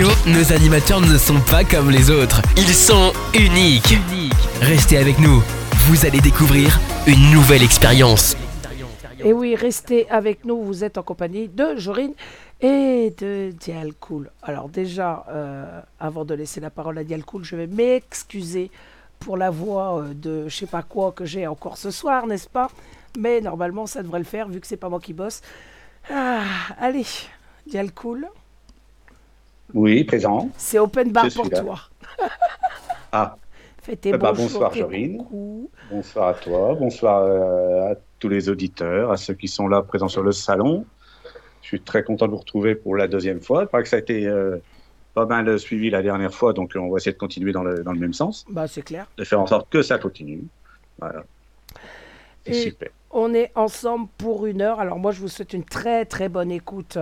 Nos animateurs ne sont pas comme les autres. Ils sont uniques. Restez avec nous. Vous allez découvrir une nouvelle expérience. Et oui, restez avec nous. Vous êtes en compagnie de Jorine et de Dial Cool. Alors déjà, euh, avant de laisser la parole à Dial Cool, je vais m'excuser pour la voix euh, de je sais pas quoi que j'ai encore ce soir, n'est-ce pas? Mais normalement, ça devrait le faire vu que c'est pas moi qui bosse. Ah, allez, Dial Cool. Oui, présent. C'est open bar Je pour là. toi. Ah, Fais tes Eh ben, bonsoir, Jorine. bonsoir à toi, bonsoir euh, à tous les auditeurs, à ceux qui sont là présents sur le salon. Je suis très content de vous retrouver pour la deuxième fois. Il paraît que ça a été euh, pas mal suivi la dernière fois, donc on va essayer de continuer dans le, dans le même sens, Bah, c'est clair. de faire en sorte que ça continue. Voilà. C'est super. On est ensemble pour une heure. Alors moi, je vous souhaite une très très bonne écoute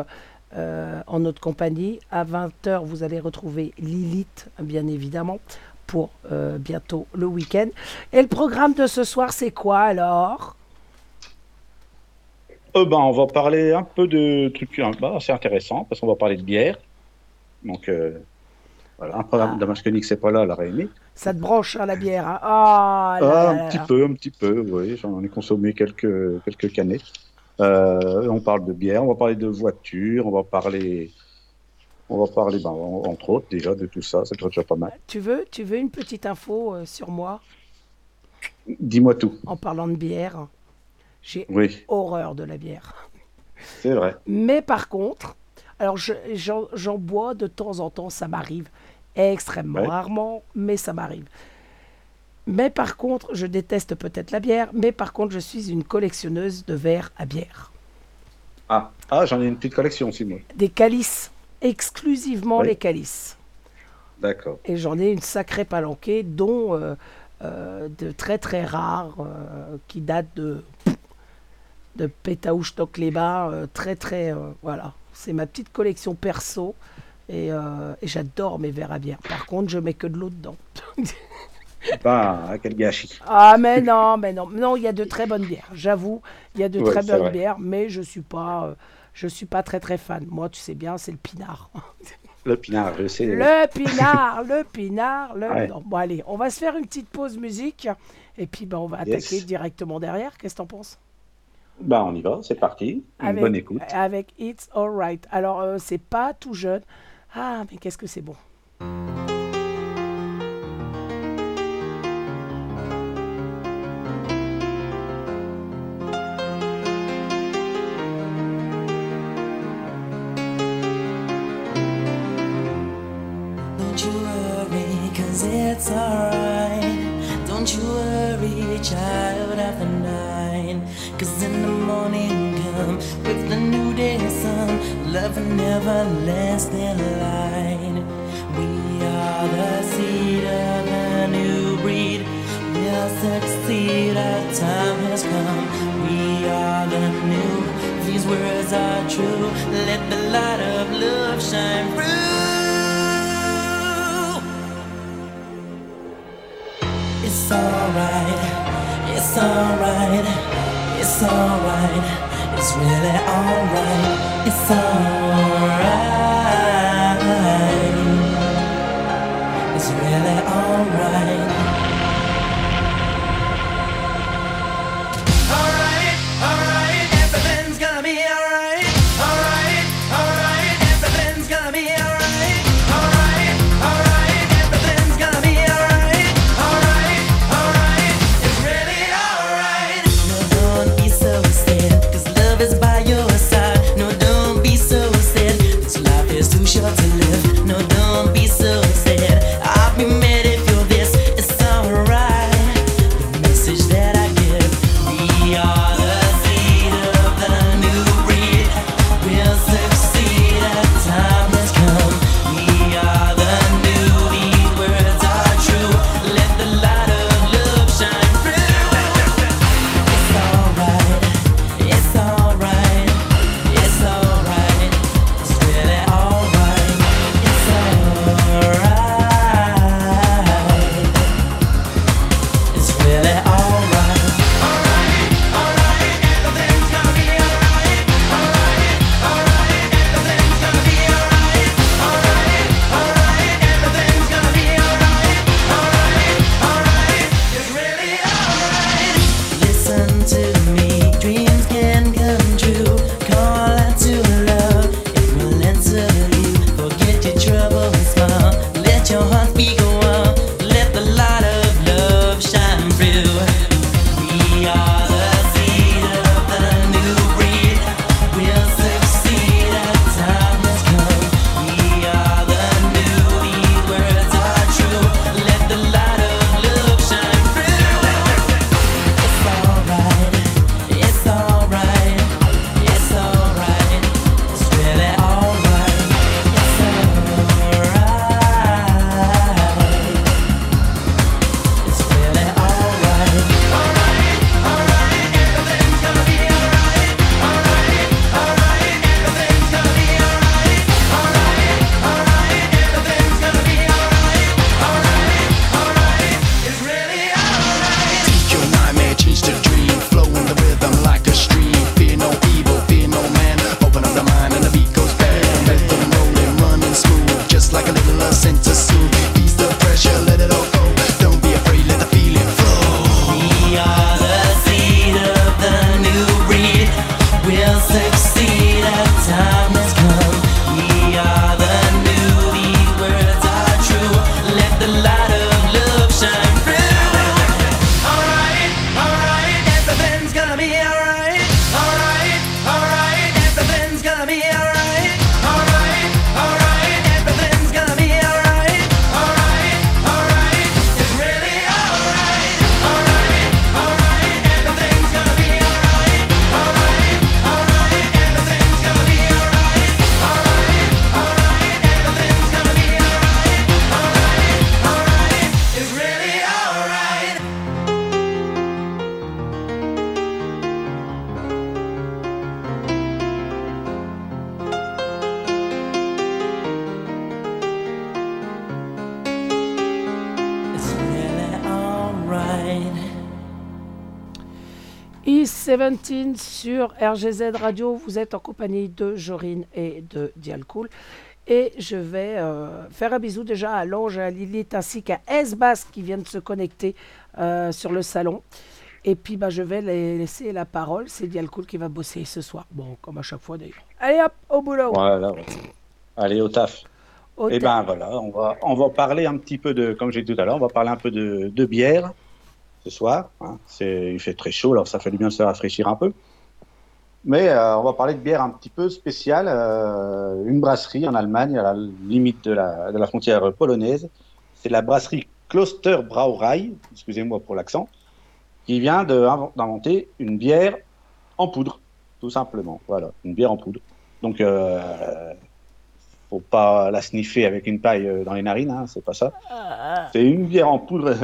euh, en notre compagnie. À 20h, vous allez retrouver Lilith, bien évidemment, pour euh, bientôt le week-end. Et le programme de ce soir, c'est quoi alors? Euh, ben, on va parler un peu de trucs bah, assez intéressants, parce qu'on va parler de bière. Donc, euh, voilà, un programme Ah. c'est pas là, aurait aimé. Ça te branche hein, la bière hein? Ah, là, Ah, là, un petit peu, un petit peu, oui. J'en ai consommé quelques, quelques canettes. Euh, on parle de bière, on va parler de voiture, on va parler, on va parler, ben, en- entre autres, déjà de tout ça. C'est déjà pas mal. Tu veux, tu veux une petite info euh, sur moi? Dis-moi tout. en parlant de bière J'ai Oui, horreur de la bière. c'est vrai. Mais par contre, alors je- j'en bois de temps en temps, ça m'arrive extrêmement Ouais. rarement, mais ça m'arrive. Mais par contre, je déteste peut-être la bière, mais par contre, je suis une collectionneuse de verres à bière. Ah, ah j'en ai une petite collection aussi, moi. Des calices, exclusivement les calices. D'accord. Et j'en ai une sacrée palanquée, dont euh, euh, de très très rares, euh, qui datent de, de Pétaouche les bas très très. voilà. C'est ma petite collection perso. Et, et j'adore mes verres à bière. Par contre, je mets que de l'eau dedans. Ah, quel gâchis. Ah, mais non, mais non. Non, il y a de très bonnes bières. J'avoue, il y a de Ouais, très bonnes vrai. bières, mais je suis pas. euh, je suis pas très très fan. Moi, tu sais bien, c'est le pinard. Le pinard, je sais. Le pinard, le pinard, le. Ouais. Non, bon, allez, on va se faire une petite pause musique. Et puis, ben, on va Yes. attaquer directement derrière. Qu'est-ce que t'en penses? Bah, on y va, c'est parti. Une bonne écoute. Avec It's Alright. Alors, euh, c'est pas tout jeune. Ah, mais qu'est-ce que c'est bon? And everlasting light. We are the seed of a new breed. We'll succeed, our time has come. We are the new, these words are true. Let the light of love shine through. It's alright, it's alright, it's alright, it's really alright, it's alright, it's really alright. I17 sur RGZ Radio, vous êtes en compagnie de Jorine et de Dialcool. Et je vais euh, faire un bisou déjà à Lange, à Lilith ainsi qu'à S-Bass qui viennent de se connecter euh, sur le salon. Et puis bah, je vais les laisser la parole. C'est Dialcool qui va bosser ce soir. Bon, comme à chaque fois d'ailleurs. Allez hop, au boulot. Voilà, ouais. Allez, au taf. Au Et ta- ben voilà, on va, on va parler un petit peu de, comme j'ai dit tout à l'heure, on va parler un peu de, de bière ce soir. hein. C'est, il fait très chaud, alors ça fait du bien de se rafraîchir un peu. Mais euh, on va parler de bière un petit peu spéciale, euh, une brasserie en Allemagne, à la limite de la, de la frontière polonaise. C'est la brasserie Kloster Brauerei, excusez-moi pour l'accent, qui vient de- d'inventer une bière en poudre, tout simplement. Voilà, une bière en poudre. Donc, euh, faut pas la sniffer avec une paille euh, dans les narines, hein, c'est pas ça. Ah, C'est une bière en poudre,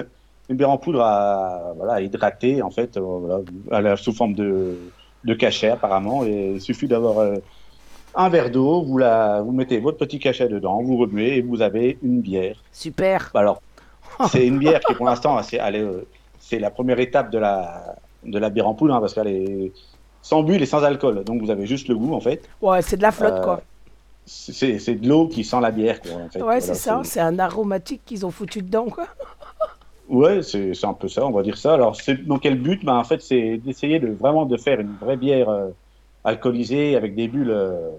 une bière en poudre à, voilà, à hydrater en fait, euh, voilà, à la- sous forme de, de cachet apparemment. Et il suffit d'avoir euh, un verre d'eau, vous la, vous mettez votre petit cachet dedans, vous remuez et vous avez une bière. super. Bah Alors, c'est une bière qui pour l'instant, c'est, euh, c'est la première étape de la, de la bière en poudre hein, parce qu'elle est sans bulle et sans alcool. Donc vous avez juste le goût en fait. Ouais, c'est de la flotte Euh, quoi. C'est, c'est de l'eau qui sent la bière quoi. En fait. Ouais, Voilà, c'est ça. C'est un aromatique qu'ils ont foutu dedans quoi. Ouais, c'est un peu ça, on va dire ça. Alors, dans quel but? Ben, En fait, c'est d'essayer de vraiment de faire une vraie bière euh, alcoolisée avec des bulles, euh,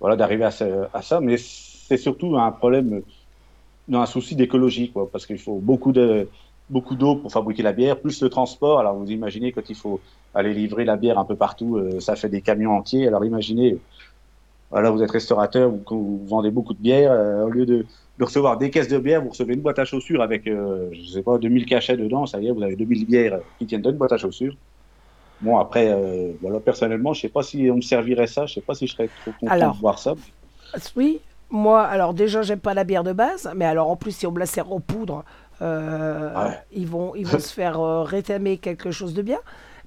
voilà, d'arriver à, ça. Mais c'est surtout un problème, euh, un souci d'écologie, quoi, parce qu'il faut beaucoup de beaucoup d'eau pour fabriquer la bière, plus le transport. Alors, vous imaginez quand il faut aller livrer la bière un peu partout, ça fait des camions entiers. Alors, imaginez, voilà, vous êtes restaurateur, vous, vous vendez beaucoup de bière, euh, au lieu de de recevoir des caisses de bière, vous recevez une boîte à chaussures avec, euh, je sais pas, 2000 cachets dedans, ça y est, vous avez 2000 bières qui tiennent dans une boîte à chaussures. Bon, après, euh, voilà, personnellement, je sais pas si on me servirait ça, je sais pas si je serais trop content Alors. de voir ça. Oui, moi, alors déjà, j'aime pas la bière de base, mais alors en plus, si on me la sert en poudre, euh, Ouais. ils vont, ils vont se faire rétamer quelque chose de bien.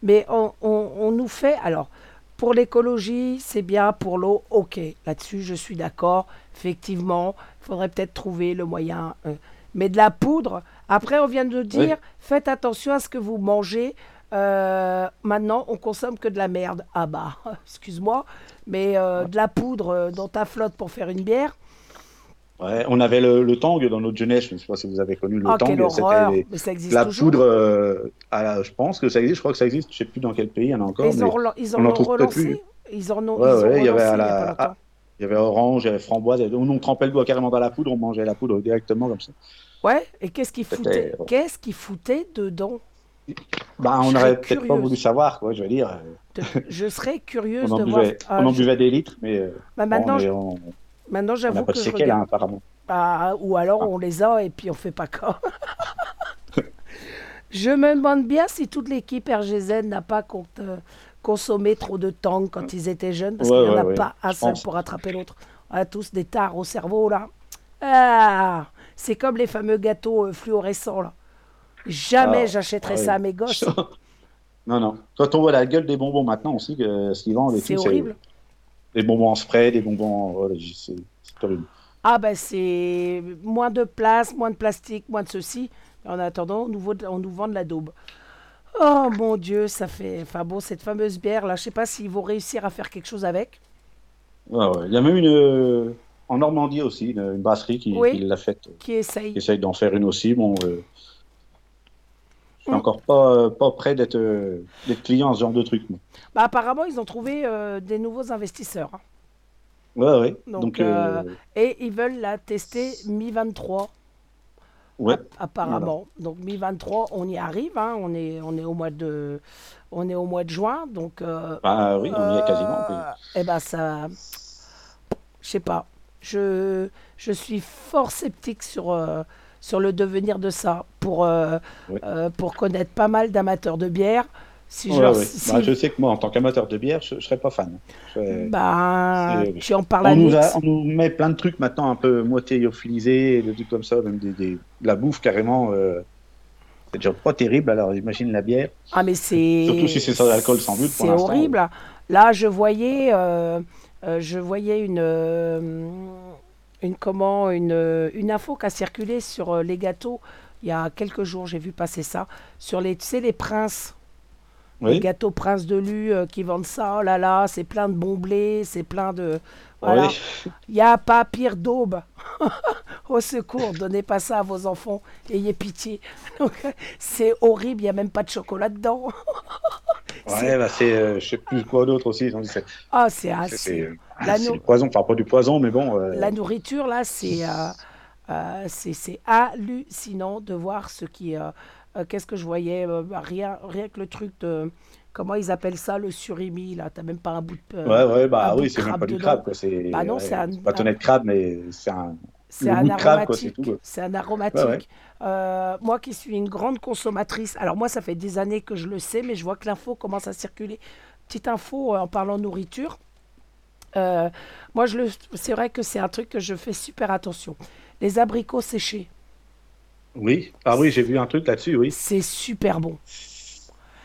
Mais on, on- on nous fait, alors, pour l'écologie, c'est bien, pour l'eau, ok. Là-dessus, je suis d'accord. Effectivement, il faudrait peut-être trouver le moyen. euh, mais de la poudre, après, on vient de dire, faites attention à ce que vous mangez. Euh, maintenant, on consomme que de la merde. Ah bah, excuse-moi, mais euh, de la poudre dans ta flotte pour faire une bière, Ouais, on avait le, le tang dans notre jeunesse, je ne sais pas si vous avez connu le ah tang. C'était mais ça existe la toujours. poudre, euh, à la- je pense que ça existe, je crois que ça existe, je sais plus dans quel pays il y en a encore. ils, mais ont, ils en on en ont trouve relancé. plus. Ils en ont, Ouais, ils ont ouais, il y avait relancé à il y a. Il avait orange, il y avait framboise, on, on trempait le doigt carrément dans la poudre, on mangeait la poudre directement comme ça. Ouais, et qu'est-ce qu'ils foutaient Qu'est-ce qu'ils foutaient dedans? Bah, on Je aurait serais peut-être pas voulu savoir, quoi, je veux dire. Je serais curieuse On en de voir. buvait, Ah, on en buvait des litres, mais euh, bah, maintenant, on maintenant on n'a j'avoue pas que de je séquelles, hein, regarde. apparemment. Ah, ou alors Ah. on les a et puis on fait pas cas. je me demande bien si toute l'équipe RGZ n'a pas euh, consommé trop de tang quand ils étaient jeunes, parce Ouais, qu'il n'y en ouais, a ouais, pas un seul pour attraper l'autre. On a tous des tares au cerveau là. Ah, c'est comme les fameux gâteaux euh, fluorescents là. Jamais Ah, j'achèterais ah ça à mes gosses. non, non. Quand on voit la gueule des bonbons maintenant aussi, que, ce qu'ils vendent C'est horrible. Des bonbons en spray, des bonbons. voilà, c'est horrible. Ah ben c'est moins de place, moins de plastique, moins de ceci. En attendant, on nous, vaut- on nous vend de la daube. Oh mon Dieu, ça fait... Enfin bon, cette fameuse bière, là, je sais pas s'ils vont réussir à faire quelque chose avec. Ouais. Il y a même une. euh, en Normandie aussi, une, une brasserie qui, Oui. qui l'a faite, Qui essaye. qui essaye d'en faire une aussi. Bon, euh, je suis Mm. encore pas, euh, pas prêt d'être euh, d'être client à ce genre de truc. moi. Bah, apparemment, ils ont trouvé euh, des nouveaux investisseurs. hein. Ouais, ouais. Donc, Donc, euh, euh, Et ils veulent la tester mi-23, ouais. app- apparemment. Donc mi-23, on y arrive. hein. On, est, on, est au mois de, on est au mois de juin. Donc euh, Ah oui, on y est quasiment. Euh, Eh ben ça, je sais pas. Je, je suis fort sceptique sur, euh, sur le devenir de ça. Pour, euh, Ouais. euh, pour connaître pas mal d'amateurs de bière. Si Ouais, leur- ouais. si- Bah, je sais que moi, en tant qu'amateur de bière, je, je serais pas fan. Je bah, c'est- tu en parles à on, nous a- on nous met plein de trucs maintenant un peu moitié lyophilisés, des trucs comme ça, même des, des- de la bouffe carrément. euh, c'est déjà pas terrible, alors imagine la bière. Ah mais c'est Surtout si c'est sans alcool, sans but, C'est horrible. Là, je voyais, euh, euh, je voyais une, euh, une comment, une, une info qui a circulé sur les gâteaux il y a quelques jours, j'ai vu passer ça sur les, tu sais, les princes. Les gâteaux Prince de Lu euh, qui vendent ça, oh là là, c'est plein de bons blés, c'est plein de. Voilà. Oui. Il n'y a pas pire d'aube. Au secours, donnez pas ça à vos enfants, ayez pitié. Donc, c'est horrible, il n'y a même pas de chocolat dedans. Ouais, bah, c'est, euh, je sais plus quoi d'autre aussi. dit, C'est Ah, c'est c'est- du poison, enfin pas du poison, mais bon. euh, La nourriture, là, c'est euh, c'est c'est hallucinant de voir ce qui. Euh, Qu'est-ce que je voyais euh, bah, rien, rien que le truc de. Comment ils appellent ça, le surimi, là T'as même pas un bout de. Ouais, ouais, bah oui, c'est même pas du crabe, quoi. Bah non, ouais, c'est un- pas tonnet de crabe, mais c'est un. C'est un aromatique. C'est un aromatique. Ouais, ouais. Euh, moi qui suis une grande consommatrice, alors moi ça fait des années que je le sais, mais je vois que l'info commence à circuler. Petite info euh, en parlant nourriture. Euh, moi, je le, c'est vrai que c'est un truc que je fais super attention. Les abricots séchés, Oui, ah oui, j'ai vu un truc là-dessus, oui. c'est super bon.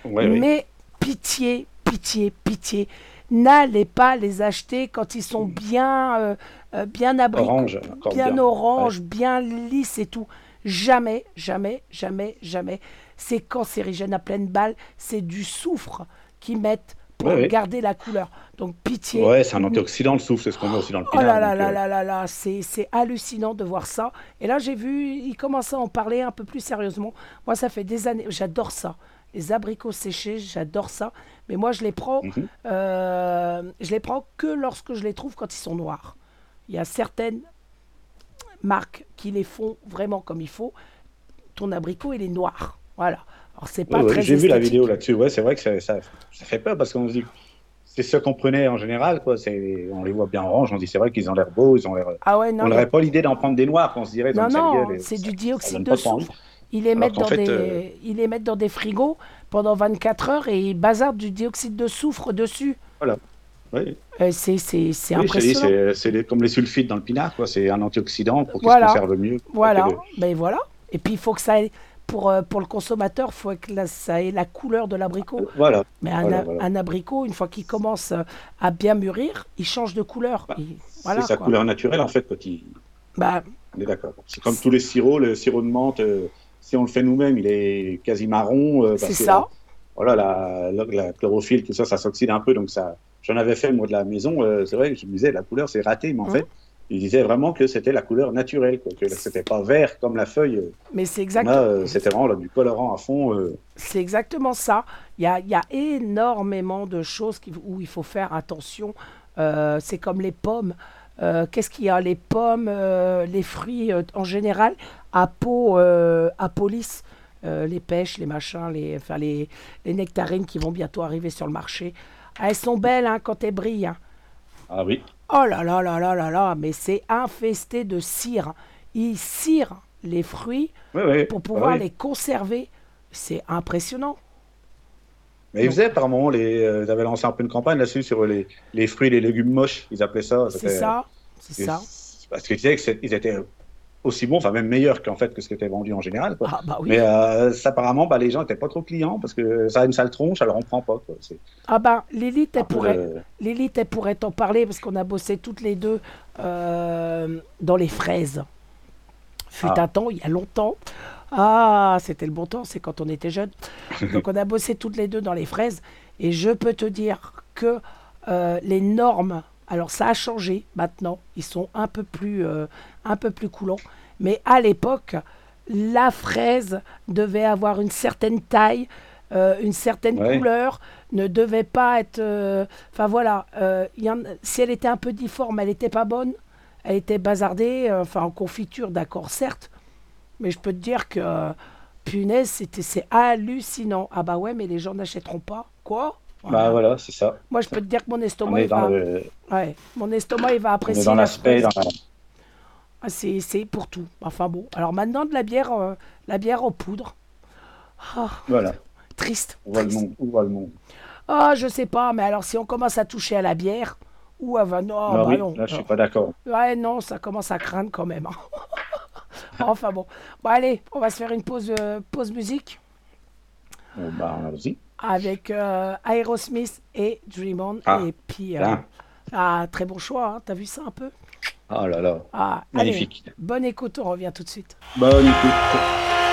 Ouais, oui. Mais pitié, pitié, pitié, n'allez pas les acheter quand ils sont bien, euh, euh, bien abricots, Orange, bien. orange, bien lisse et tout. Jamais, jamais, jamais, jamais. C'est cancérigène à pleine balle. C'est du soufre qu'ils mettent pour Ouais, ouais. garder la couleur. Donc pitié. Ouais, c'est un antioxydant, le souffle, c'est ce qu'on met aussi dans le Oh pinard. là là là euh, là là là, c'est c'est hallucinant de voir ça. Et là, j'ai vu, il commençait à en parler un peu plus sérieusement. Moi, ça fait des années, j'adore ça. Les abricots séchés, j'adore ça. Mais moi, je les prends, Mhm. euh, je les prends que lorsque je les trouve quand ils sont noirs. Il y a certaines marques qui les font vraiment comme il faut. Ton abricot, il est noir. Voilà. C'est pas ouais, j'ai vu la vidéo là-dessus. Ouais, c'est vrai que ça, ça, ça fait peur parce qu'on se dit. C'est ce qu'on prenait en général, quoi. On les voit bien orange, on dit c'est vrai qu'ils ont l'air beaux, ils ont l'air. Ah ouais, non, on mais- n'aurait pas l'idée d'en prendre des noirs, qu'on se dirait. Non, non, c'est du dioxyde de soufre. Ils les, Alors mettent qu'en dans fait, des, euh, ils les mettent dans des frigos pendant 24 heures et ils bazardent du dioxyde de soufre dessus. Ouais. Euh, c'est Oui, impressionnant. c'est, comme les sulfites dans le pinard, quoi. C'est un antioxydant pour qu'il Voilà. se conserve mieux. Voilà, ben voilà. Et puis il faut que ça pour, euh, pour le consommateur, il faut que la- ça ait la couleur de l'abricot. Voilà. Mais un, Voilà, a- voilà. un abricot, une fois qu'il commence euh, à bien mûrir, il change de couleur. Bah, voilà, c'est sa quoi. couleur naturelle, en fait, quand il. Bah, On est d'accord. C'est comme tous les sirops, le sirop de menthe, euh, si on le fait nous-mêmes, il est quasi marron. euh, c'est ça. voilà, la, la, la chlorophylle, tout ça, ça s'oxyde un peu. Donc ça, j'en avais fait moi de la maison. euh, c'est vrai, je me disais la couleur c'est raté, mais en Mhm. fait, il disait vraiment que c'était la couleur naturelle, quoi, que c'était pas vert comme la feuille. Mais c'est exactement. euh, c'était vraiment là, du colorant à fond. euh. C'est exactement ça. Il y a, il y a énormément de choses qui- où il faut faire attention. Euh, c'est comme les pommes. Qu'est-ce qu'il y a Les pommes, les fruits en général, à peau, à peau lisse. Les pêches, les machins, les, enfin, les, les nectarines qui vont bientôt arriver sur le marché. Ah, elles sont belles hein, quand elles brillent. hein. Ah oui. Oh là là là là là là, mais c'est infesté de cire. Ils cirent les fruits Oui, oui. pour Ah pouvoir oui. les conserver. C'est impressionnant. Mais ils faisaient par moment, les, euh, ils avaient lancé un peu une campagne là-dessus sur les, les fruits et les légumes moches, ils appelaient ça. C'est C'était- ça, c'est ça. Parce qu'ils disaient qu'ils étaient aussi bons, enfin même meilleurs qu'en fait que ce qui était vendu en général. Quoi. Ah bah oui. Mais euh, ça, apparemment, bah, les gens n'étaient pas trop clients parce que ça a une sale tronche, alors on prend pas. Quoi. Ah ben, Lilith, elle peu pourrait, elle pourrait t'en parler parce qu'on a bossé toutes les deux euh, dans les fraises. Fut Ah. un temps, il y a longtemps. Ah, c'était le bon temps, c'est quand on était jeunes. Donc on a bossé toutes les deux dans les fraises. Et je peux te dire que euh, les normes, alors ça a changé maintenant, ils sont un peu plus, euh, un peu plus coulants. Mais à l'époque, la fraise devait avoir une certaine taille, euh, une certaine Ouais. couleur, ne devait pas être... euh, Enfin voilà, il y en- si elle était un peu difforme, elle n'était pas bonne. Elle était bazardée, enfin en confiture, d'accord, certes. Mais je peux te dire que, punaise, c'était, c'est hallucinant. Ah bah ouais, mais les gens n'achèteront pas. Quoi? Bah Voilà. voilà, c'est ça. Moi, je peux te dire que mon On estomac, est il va... le- ouais, mon estomac, il va on est apprécier dans la l'aspect. dans la- Ah, c'est, c'est pour tout. Enfin bon. Alors maintenant, de la bière, euh, la bière en poudre. Ah, Voilà, triste. on voit le monde. On voit le monde. Ah, je sais pas, mais alors si on commence à toucher à la bière, ou à va- non, Non, bah oui, non. là, je suis pas d'accord. Ouais, non, ça commence à craindre quand même. hein. enfin bon. Bon, allez, on va se faire une pause, euh, pause musique Bon, bah, allons-y. Avec euh, Aerosmith et Dream On. Ah, et puis, euh, ah, très bon choix, hein. t'as vu ça un peu? Oh là là, ah, magnifique. Allez, bonne écoute, on revient tout de suite. Bonne écoute.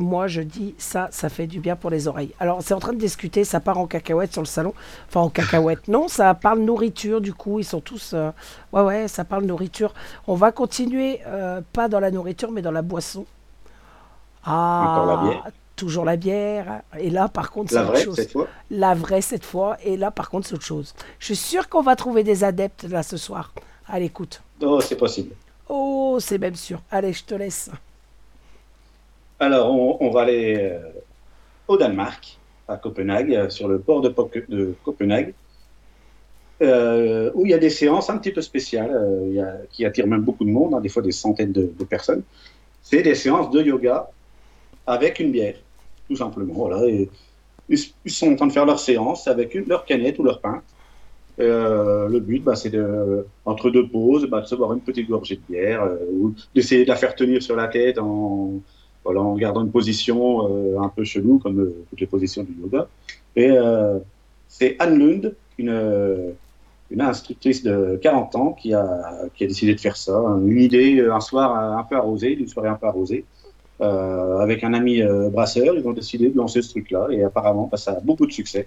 Moi je dis ça, ça fait du bien pour les oreilles. Alors c'est en train de discuter, ça part en cacahuète sur le salon. Enfin en cacahuète, non, ça parle nourriture du coup, ils sont tous... euh, Ouais, ouais, ça parle nourriture. On va continuer, euh, pas dans la nourriture, mais dans la boisson. Ah, Encore la bière? Toujours la bière. Et là par contre, c'est autre vraie, chose. cette fois? La vraie cette fois. Et là par contre, c'est autre chose. Je suis sûre qu'on va trouver des adeptes là ce soir. Allez, écoute. Oh, c'est possible. Oh, c'est même sûr. Allez, je te laisse. Alors, on, va aller euh, au Danemark, à Copenhague, euh, sur le port de, Copenhague, euh, où il y a des séances un petit peu spéciales, qui attirent même beaucoup de monde, hein, des fois des centaines de, personnes. C'est des séances de yoga avec une bière, tout simplement. Voilà. Ils, sont en train de faire leur séance avec leur canette ou leur pain. Euh, le but, bah, c'est de, entre deux pauses, bah, de se boire une petite gorgée de bière, ou d'essayer de la faire tenir sur la tête en, voilà, en gardant une position euh, un peu chelou, comme euh, toutes les positions du yoga. Et euh, c'est Anne Lund, une, une instructrice de 40 ans, qui a, qui a décidé de faire ça. Une idée, un soir un peu arrosé, une soirée un peu arrosée. Euh, avec un ami euh, brasseur, ils ont décidé de lancer ce truc-là. Et apparemment, bah, ça a beaucoup de succès.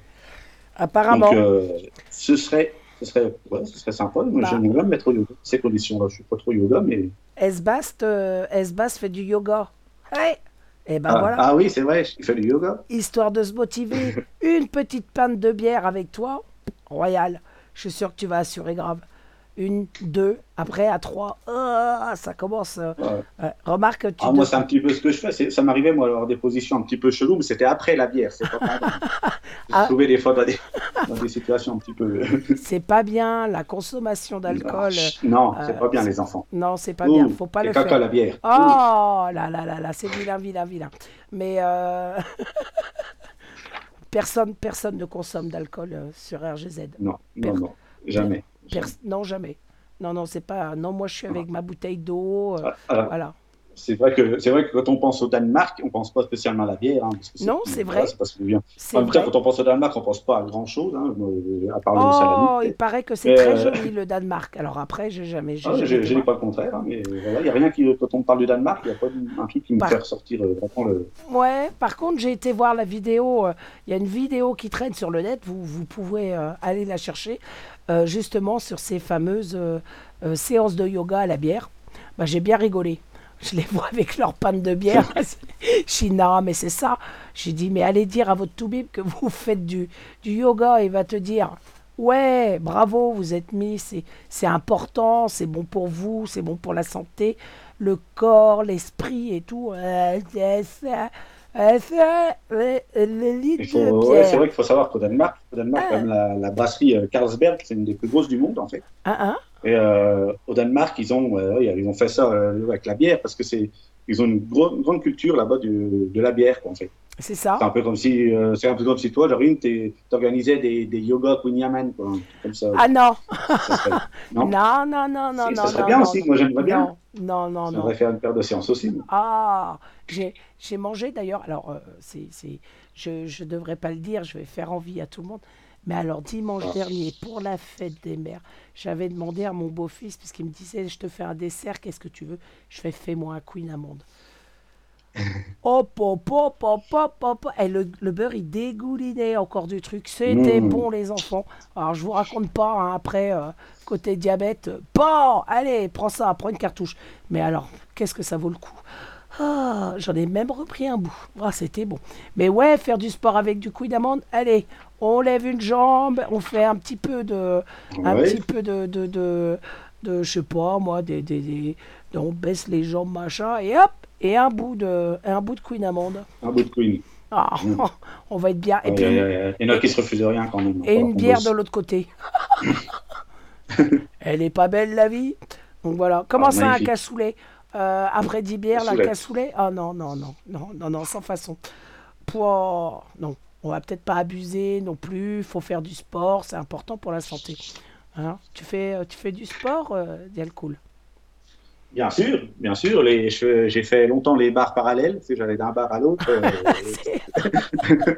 Apparemment. Donc, euh, ce serait, ce serait, ouais, ce serait sympa. Moi, Bah. j'aimerais bien me mettre au yoga. Ces conditions-là, je suis pas trop yoga, mais Esbast, Esbast fait du yoga. Ouais. Et ben ah, voilà, ah oui, c'est vrai, il fait du yoga. histoire de se motiver, une petite pinte de bière avec toi, royal. Je suis sûr que tu vas assurer grave. Une, deux, après à trois, ah, ça commence. euh, Ouais. ouais. Remarque, tu Ah, moi, c'est un petit peu ce que je fais. Ça m'arrivait, moi, d'avoir des positions un petit peu cheloues, mais c'était après la bière. C'est pas pendant. Je Ah. trouvais des fois dans des, dans des situations un petit peu. c'est pas bien la consommation d'alcool. Non, euh, c'est pas bien, les enfants. Non, c'est pas Ouh, bien, faut pas le caca faire. la bière. Oh là là là là, c'est vilain, vilain, vilain. Mais euh, Personne, personne ne consomme d'alcool euh, sur RGZ. Non, non, non, jamais. Non, jamais. Non, non, c'est pas. Non, moi, je suis avec ma bouteille d'eau. euh, Ah, ah, voilà. C'est vrai que c'est vrai que quand on pense au Danemark, on pense pas spécialement à la bière. hein, parce que Non, c'est vrai. C'est parce qu'on vient. C'est En même temps, quand on pense au Danemark, on pense pas à grand chose, hein, à part le Oh, salami. il paraît que c'est très euh, joli le Danemark. Alors après, j'ai jamais. j'ai Ah, j'ai pas le contraire, hein, mais voilà, il n'y a rien qui, quand on parle du Danemark, il n'y a pas un truc qui me Par- fait ressortir euh, vraiment le. Ouais, par contre, j'ai été voir la vidéo. euh, Il y a une vidéo qui traîne sur le net. Vous, vous pouvez euh, aller la chercher. Euh, justement sur ces fameuses euh, euh, séances de yoga à la bière. Bah, j'ai bien rigolé. Je les vois avec leur panne de bière. Je suis non, mais c'est ça. J'ai dit, mais allez dire à votre toubib que vous faites du, du yoga. Il va te dire, ouais, bravo, vous êtes mis, c'est important, c'est bon pour vous, c'est bon pour la santé, le corps, l'esprit et tout. Euh, euh, ça, le, de ouais, c'est vrai qu'il faut savoir qu'au Danemark, au Danemark Ah. même, la, la brasserie euh, Carlsberg, c'est une des plus grosses du monde en fait. Hein, hein Et euh, au Danemark, ils ont, euh, ils ont fait ça avec la bière parce que c'est, ils ont une, grande culture là-bas du- de la bière, quoi, en fait. C'est ça. C'est un peu comme si, euh, c'est un peu comme si toi, Jorine, t'es- t'organisais des, des yoga Queen Yaman, quoi, comme ça. Ah non, ça serait- non, non, non, non, non, Si, non. ça serait non, bien non, aussi, moi, j'aimerais bien. Non, non, non, devrait faire une paire de séances aussi. mais- Ah, j'ai j'ai mangé d'ailleurs. Alors, euh, c'est, c'est, je je devrais pas le dire, je vais faire envie à tout le monde. Mais alors, dimanche Ah. dernier, pour la fête des mères, j'avais demandé à mon beau-fils, puisqu'il me disait Je te fais un dessert, qu'est-ce que tu veux? Je fais Fais-moi un Queen Amande. hop, hop, hop, hop, hop, hop. Et le, le beurre, il dégoulinait encore du truc. C'était Mmh. bon, les enfants. Alors, je vous raconte pas, hein, après, euh, côté diabète, bon, allez, prends ça, prends une cartouche. Mais alors, qu'est-ce que ça vaut le coup? Ah, j'en ai même repris un bout. Ah, c'était bon. Mais ouais, faire du sport avec du couille d'amande, allez, on lève une jambe, on fait un petit peu de, un Ouais. petit peu de, de, de, de, je sais pas moi, des, des, des- de- on baisse les jambes machin et hop, et un bout de, un bout de couille d'amande. Un bout de Queen. Ah, on va être bien. Et puis il y en a qui se refusent rien quand même. et une bière de l'autre côté. Elle est pas belle la vie. Donc voilà. Comment Ah, ça un cassoulet Euh, Après 10 bières, la Cassoulet. Ah non, non, non, non, non, non, sans façon. Pouah, non, on va peut-être pas abuser non plus. Il faut faire du sport, c'est important pour la santé. Hein? Tu, fais, euh, tu fais du sport, euh, Dialcool? Bien sûr, bien sûr. Les, je- j'ai fait longtemps les bars parallèles. Tu sais, j'allais d'un bar à l'autre. euh,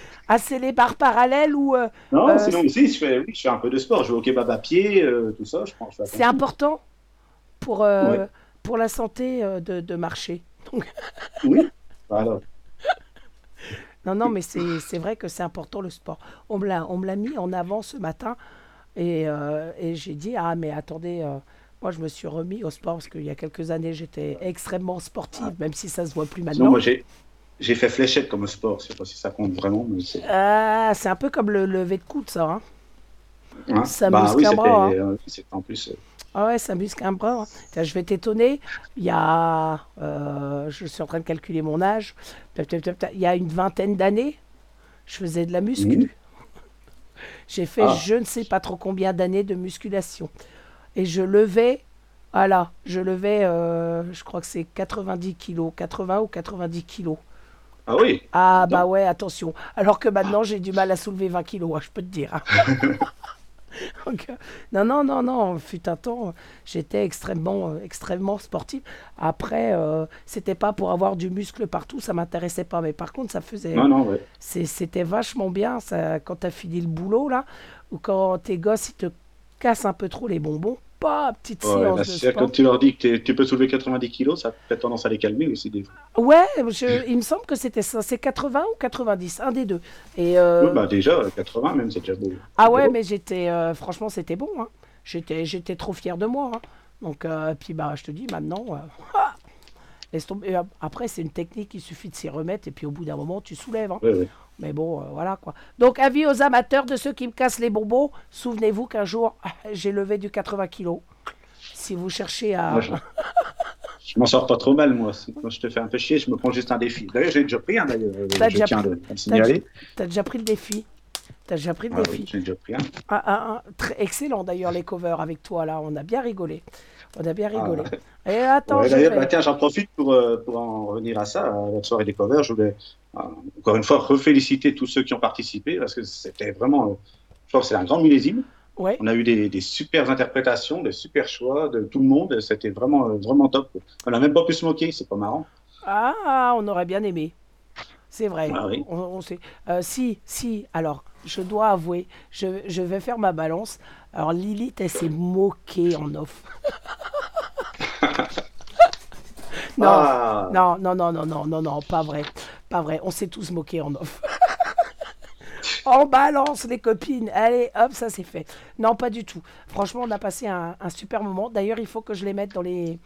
Ah, c'est les barres parallèles ou euh, non, Euh, sinon aussi, je fais, oui, je fais un peu de sport. Je vais au kebab à pied, euh, tout ça. Je pense. c'est important pour, Ouais. pour la santé de, de marcher. Oui. Voilà. Non, non, mais c'est c'est vrai que c'est important le sport. On me l'a on me l'a mis en avant ce matin et, et j'ai dit Ah, mais attendez, moi je me suis remis au sport parce qu'il y a quelques années j'étais extrêmement sportive, même si ça se voit plus maintenant. moi, j'ai, j'ai fait fléchette comme sport. Je sais pas si ça compte vraiment, mais c'est. Ah, c'est un peu comme le lever de coude, ça. hein. hein? ça bah, muscle oui, un bras, hein. euh, en plus. euh, Ah ouais, ça muscle un bras. hein. Tiens, Je vais t'étonner. Il y a, euh, je suis en train de calculer mon âge. Il y a une vingtaine d'années, je faisais de la muscu. Mhm. J'ai fait Ah. je ne sais pas trop combien d'années de musculation. Et je levais, voilà, je levais, euh, je crois que c'est 90 kilos, 80 ou 90 kilos. Ah oui. Ah bah ouais, attention. Alors que maintenant, j'ai du mal à soulever 20 kilos, hein, je peux te dire. hein. Donc, euh, non, non, non, non, fut un temps, j'étais extrêmement, euh, extrêmement sportif. Après, euh, c'était pas pour avoir du muscle partout, ça m'intéressait pas. Mais par contre, ça faisait, Non, non, ouais. c'est- c'était vachement bien ça, quand t'as fini le boulot là, ou quand tes gosses ils te cassent un peu trop les bonbons. Pas petite Ouais, séance de sport. quand tu leur dis que tu peux soulever 90 kilos, ça a tendance à les calmer aussi des fois. Ouais, je- il me semble que c'était ça, c'est 80 ou 90, un des deux. Et euh, Ouais, bah, déjà, 80 même, c'est déjà beau. Ah ouais, beau. mais j'étais, euh, franchement, c'était bon. hein. J'étais, j'étais trop fier de moi. hein. Donc, euh, puis bah, je te dis, maintenant, ah, laisse tomber. Après, c'est une technique, il suffit de s'y remettre, et puis au bout d'un moment, tu soulèves. hein. Ouais. Mais bon, euh, voilà quoi. Donc, avis aux amateurs de ceux qui me cassent les bonbons, souvenez-vous qu'un jour, j'ai levé du 80 kilos. Si vous cherchez à. Moi, je... je m'en sors pas trop mal, moi. Quand je te fais un peu chier, je me prends juste un défi. D'ailleurs, j'ai déjà pris un, d'ailleurs. euh, T'as déjà tiens pris- signaler. Déjà pris le défi T'as déjà pris le Ah défi. oui, j'ai déjà pris un. Ah, très excellent d'ailleurs les covers avec toi là, on a bien rigolé. On a bien rigolé. Et attends, Ah. Ouais, je bah, tiens, j'en profite pour, euh, pour en revenir à ça, à la soirée des covers. Je voulais euh, encore une fois reféliciter tous ceux qui ont participé parce que c'était vraiment, euh, je pense que c'est un grand millésime. Ouais. On a eu des, des super interprétations, des super choix de tout le monde. C'était vraiment, vraiment top. On n'a même pas pu se moquer, c'est pas marrant. Ah, on aurait bien aimé. C'est vrai. Ah oui. On, on sait. Euh, si, si. Alors, je dois avouer, je, je vais faire ma balance. Alors, Lilith, elle s'est moquée en off. non, Ah, non, non, non, non, non, non, non, pas vrai. Pas vrai. On s'est tous moqués en off. On balance les copines. Allez, hop, ça c'est fait. Non, pas du tout. Franchement, on a passé un, un super moment. D'ailleurs, il faut que je les mette dans les,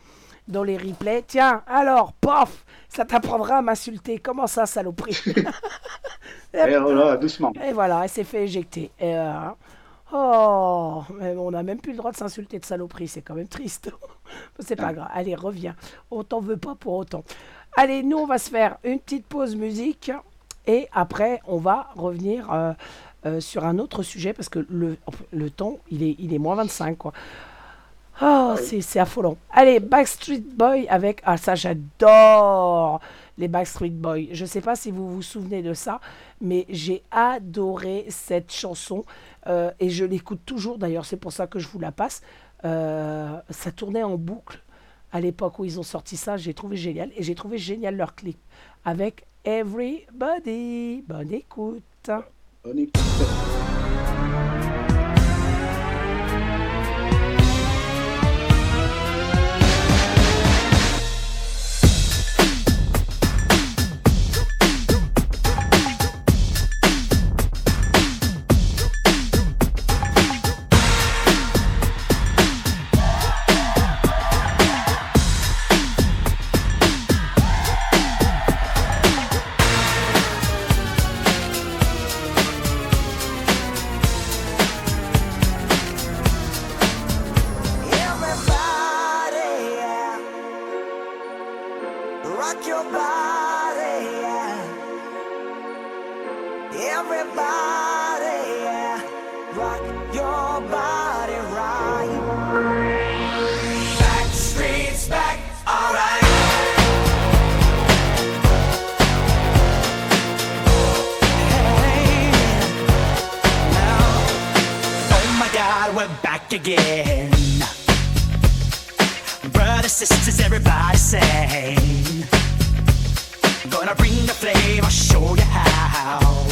dans les replays. Tiens, alors, pof, ça t'apprendra à m'insulter. Comment ça, saloperie et voilà, doucement. Et voilà, elle s'est fait éjecter. Et, euh, oh, mais on n'a même plus le droit de s'insulter de saloperie. C'est quand même triste. c'est pas grave. Allez, reviens. On t'en veut pas pour autant. Allez, nous, on va se faire une petite pause musique. Et après, on va revenir euh, euh, sur un autre sujet parce que le, le temps, il est, il est moins 25, quoi. Oh, c'est c'est affolant. Allez, Backstreet Boy avec... Ah, ça, j'adore les Backstreet Boys. Je sais pas si vous vous souvenez de ça, mais j'ai adoré cette chanson euh, et je l'écoute toujours. D'ailleurs, c'est pour ça que je vous la passe. Euh, ça tournait en boucle à l'époque où ils ont sorti ça. J'ai trouvé génial et j'ai trouvé génial leur clip avec Everybody. Bonne écoute. Bonne écoute. Rock your body right. Back streets back, alright. Hey, oh my God, we're back again. Brothers, sisters, everybody sing. Gonna bring the flame, I'll show you how.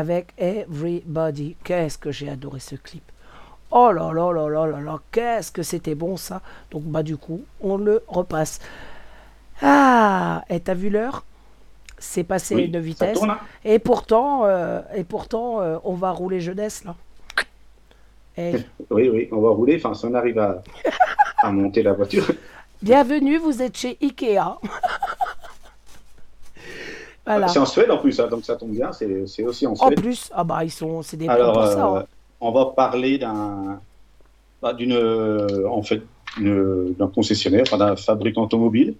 avec Everybody. Qu'est-ce que j'ai adoré ce clip. Oh là là là là là là, qu'est-ce que c'était bon ça. Donc bah du coup, on le repasse. Ah, et t'as vu l'heure? C'est passé Oui, une ça vitesse. tourne, hein. Et pourtant, euh, et pourtant euh, on va rouler jeunesse là. Oui, oui, on va rouler. Enfin, si on arrive à, à monter la voiture. bienvenue, vous êtes chez Ikea. Voilà. C'est en Suède en plus, hein, donc ça tombe bien. C'est aussi en En Suède. plus, ah bah ils sont, c'est des Alors, pour ça. euh, hein. on va parler d'un, bah, d'une, euh, en fait, d'un concessionnaire, enfin, d'un fabricant automobile,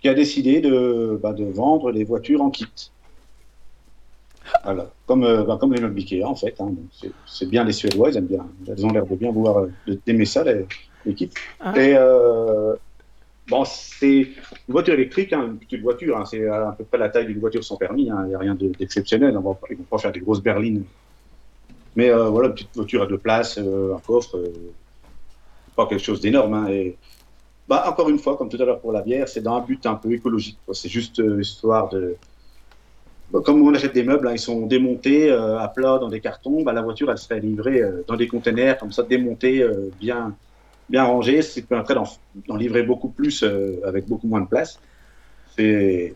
qui a décidé de, bah, de vendre les voitures en kit. Voilà, comme, euh, bah, comme les meubles Ikea en fait. hein. C'est- bien les Suédois, ils aiment bien, elles ont l'air de bien vouloir d'aimer ça les, les kits. Ah. Et euh, bon, c'est une voiture électrique, hein, une petite voiture, hein, c'est à peu près la taille d'une voiture sans permis. hein, Il n'y a rien de- d'exceptionnel. On va pas- faire des grosses berlines mais euh, voilà, une petite voiture à deux places, euh, un coffre, euh, pas quelque chose d'énorme. et bah, encore une fois, comme tout à l'heure pour la bière, c'est dans un but un peu écologique. C'est juste euh, histoire de. Bah, comme on achète des meubles, ils sont démontés euh, à plat dans des cartons, bah, la voiture elle serait livrée dans des containers, comme ça, démontée, bien, bien rangée, ce qui permettrait d'en livrer beaucoup plus euh, avec beaucoup moins de place. C'est.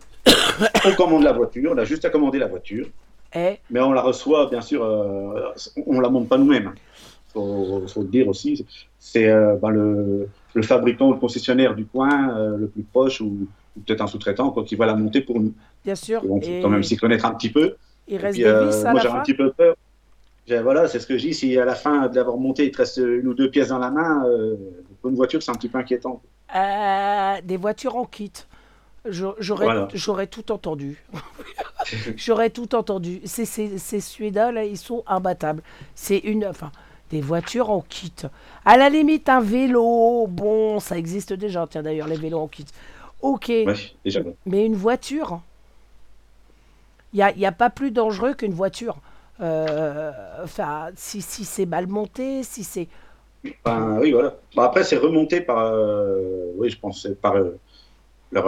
On commande la voiture, on a juste à commander la voiture. Mais on la reçoit, bien sûr, euh, on la monte pas nous-mêmes. Faut, faut le dire aussi. C'est euh, ben, le, le fabricant ou le concessionnaire du coin euh, le plus proche ou, ou peut-être un sous-traitant qui va la monter pour nous. bien sûr. Et quand même s'y connaître un petit peu. il reste puis, des vis à moi, la j'ai un fin? petit peu peur. Voilà, c'est ce que je dis. Si à la fin de l'avoir monté, il te reste une ou deux pièces dans la main, euh, pour une voiture, c'est un petit peu inquiétant. Euh, des voitures en kit. J'aurais Voilà. tout entendu. J'aurais tout entendu. Ces, ces, ces Suédois, là, ils sont imbattables. C'est une. Enfin, des voitures en kit. À la limite, un vélo. Bon, ça existe déjà. Tiens, d'ailleurs, les vélos en kit. Ok. Ouais, déjà. ouais. Mais une voiture, il n'y a, y a pas plus dangereux qu'une voiture. Euh, Enfin, si, si c'est mal monté, si c'est. Enfin, oui, voilà. Bon, après, c'est remonté par, euh, oui, je pense, par euh, leur,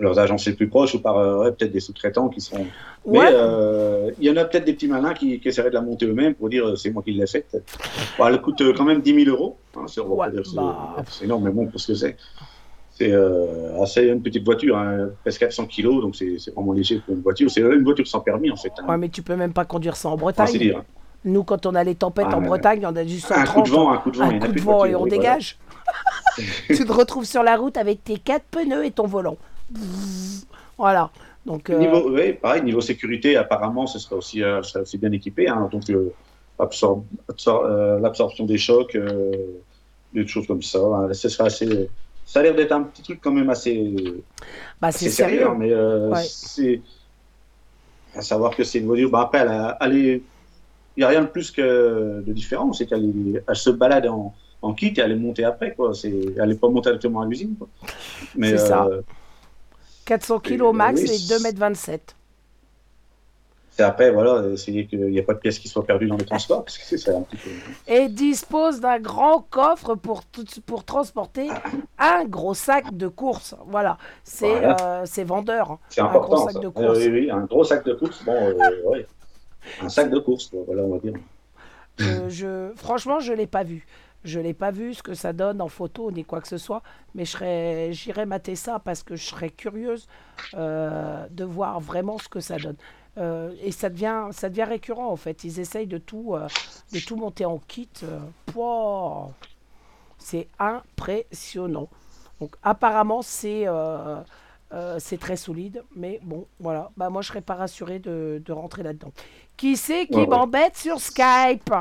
leurs agences les plus proches ou par ouais, peut-être des sous-traitants qui sont. Mais Ouais. euh, il y en a peut-être des petits malins qui, qui essaieraient de la monter eux-mêmes pour dire c'est moi qui l'ai faite. Bon, elle coûte quand même 10 000 euros. Hein, c'est, Ouais, bah. c'est énorme, mais bon, pour ce que c'est. C'est euh, assez une petite voiture, hein, presque 400 kilos, donc c'est, vraiment léger pour une voiture. C'est une voiture sans permis en fait. hein. Ouais, mais tu peux même pas conduire ça en Enfin, Bretagne. c'est dire. hein. Nous, quand on a les tempêtes Ah, en. Bretagne, on a du Un 130. coup de vent, un coup de vent, un coup de vent et on oui, dégage. tu te retrouves sur la route avec tes quatre pneus et ton volant. Voilà. Donc, euh, Niveau, ouais, pareil, niveau sécurité, apparemment, ce serait aussi, euh, ce serait aussi bien équipé. hein, donc, euh, absor- absor- l'absorption des chocs, des choses comme ça. hein, ce serait assez, ça a l'air d'être un petit truc quand même assez, bah, assez sérieux. sérieux. mais euh, Ouais. c'est à savoir que c'est une voiture. Bah, après, elle, a- elle est- il n'y a rien de plus que de différent. C'est qu'elle est- elle se balade en, en kit et elle est montée après. Quoi. C'est, elle n'est pas montée directement à l'usine. Quoi. Mais, C'est ça. euh, 400 kilos max oui, et 2m27. C'est après, voilà, essayer qu'il n'y ait pas de pièces qui soient perdues dans les transports, parce que c'est ça un petit peu. Et dispose d'un grand coffre pour, transporter un gros sac de course. Voilà. C'est Voilà. euh, c'est vendeur. hein. C'est Un gros sac ça. de course. oui, oui, un gros sac de course. Bon, euh, ouais. Un sac de course, voilà, on va dire. Je- franchement, je ne l'ai pas vu. Je l'ai pas vu ce que ça donne en photo ni quoi que ce soit, mais j'irai mater ça parce que je serais curieuse euh, de voir vraiment ce que ça donne. Euh, et ça devient, ça devient récurrent en fait. Ils essayent de tout, euh, de tout monter en kit. euh, c'est impressionnant. Donc apparemment c'est euh, c'est très solide, mais bon voilà. Bah moi je serais pas rassuré de, de rentrer là-dedans. Qui c'est qui Ouais, ouais. m'embête sur Skype?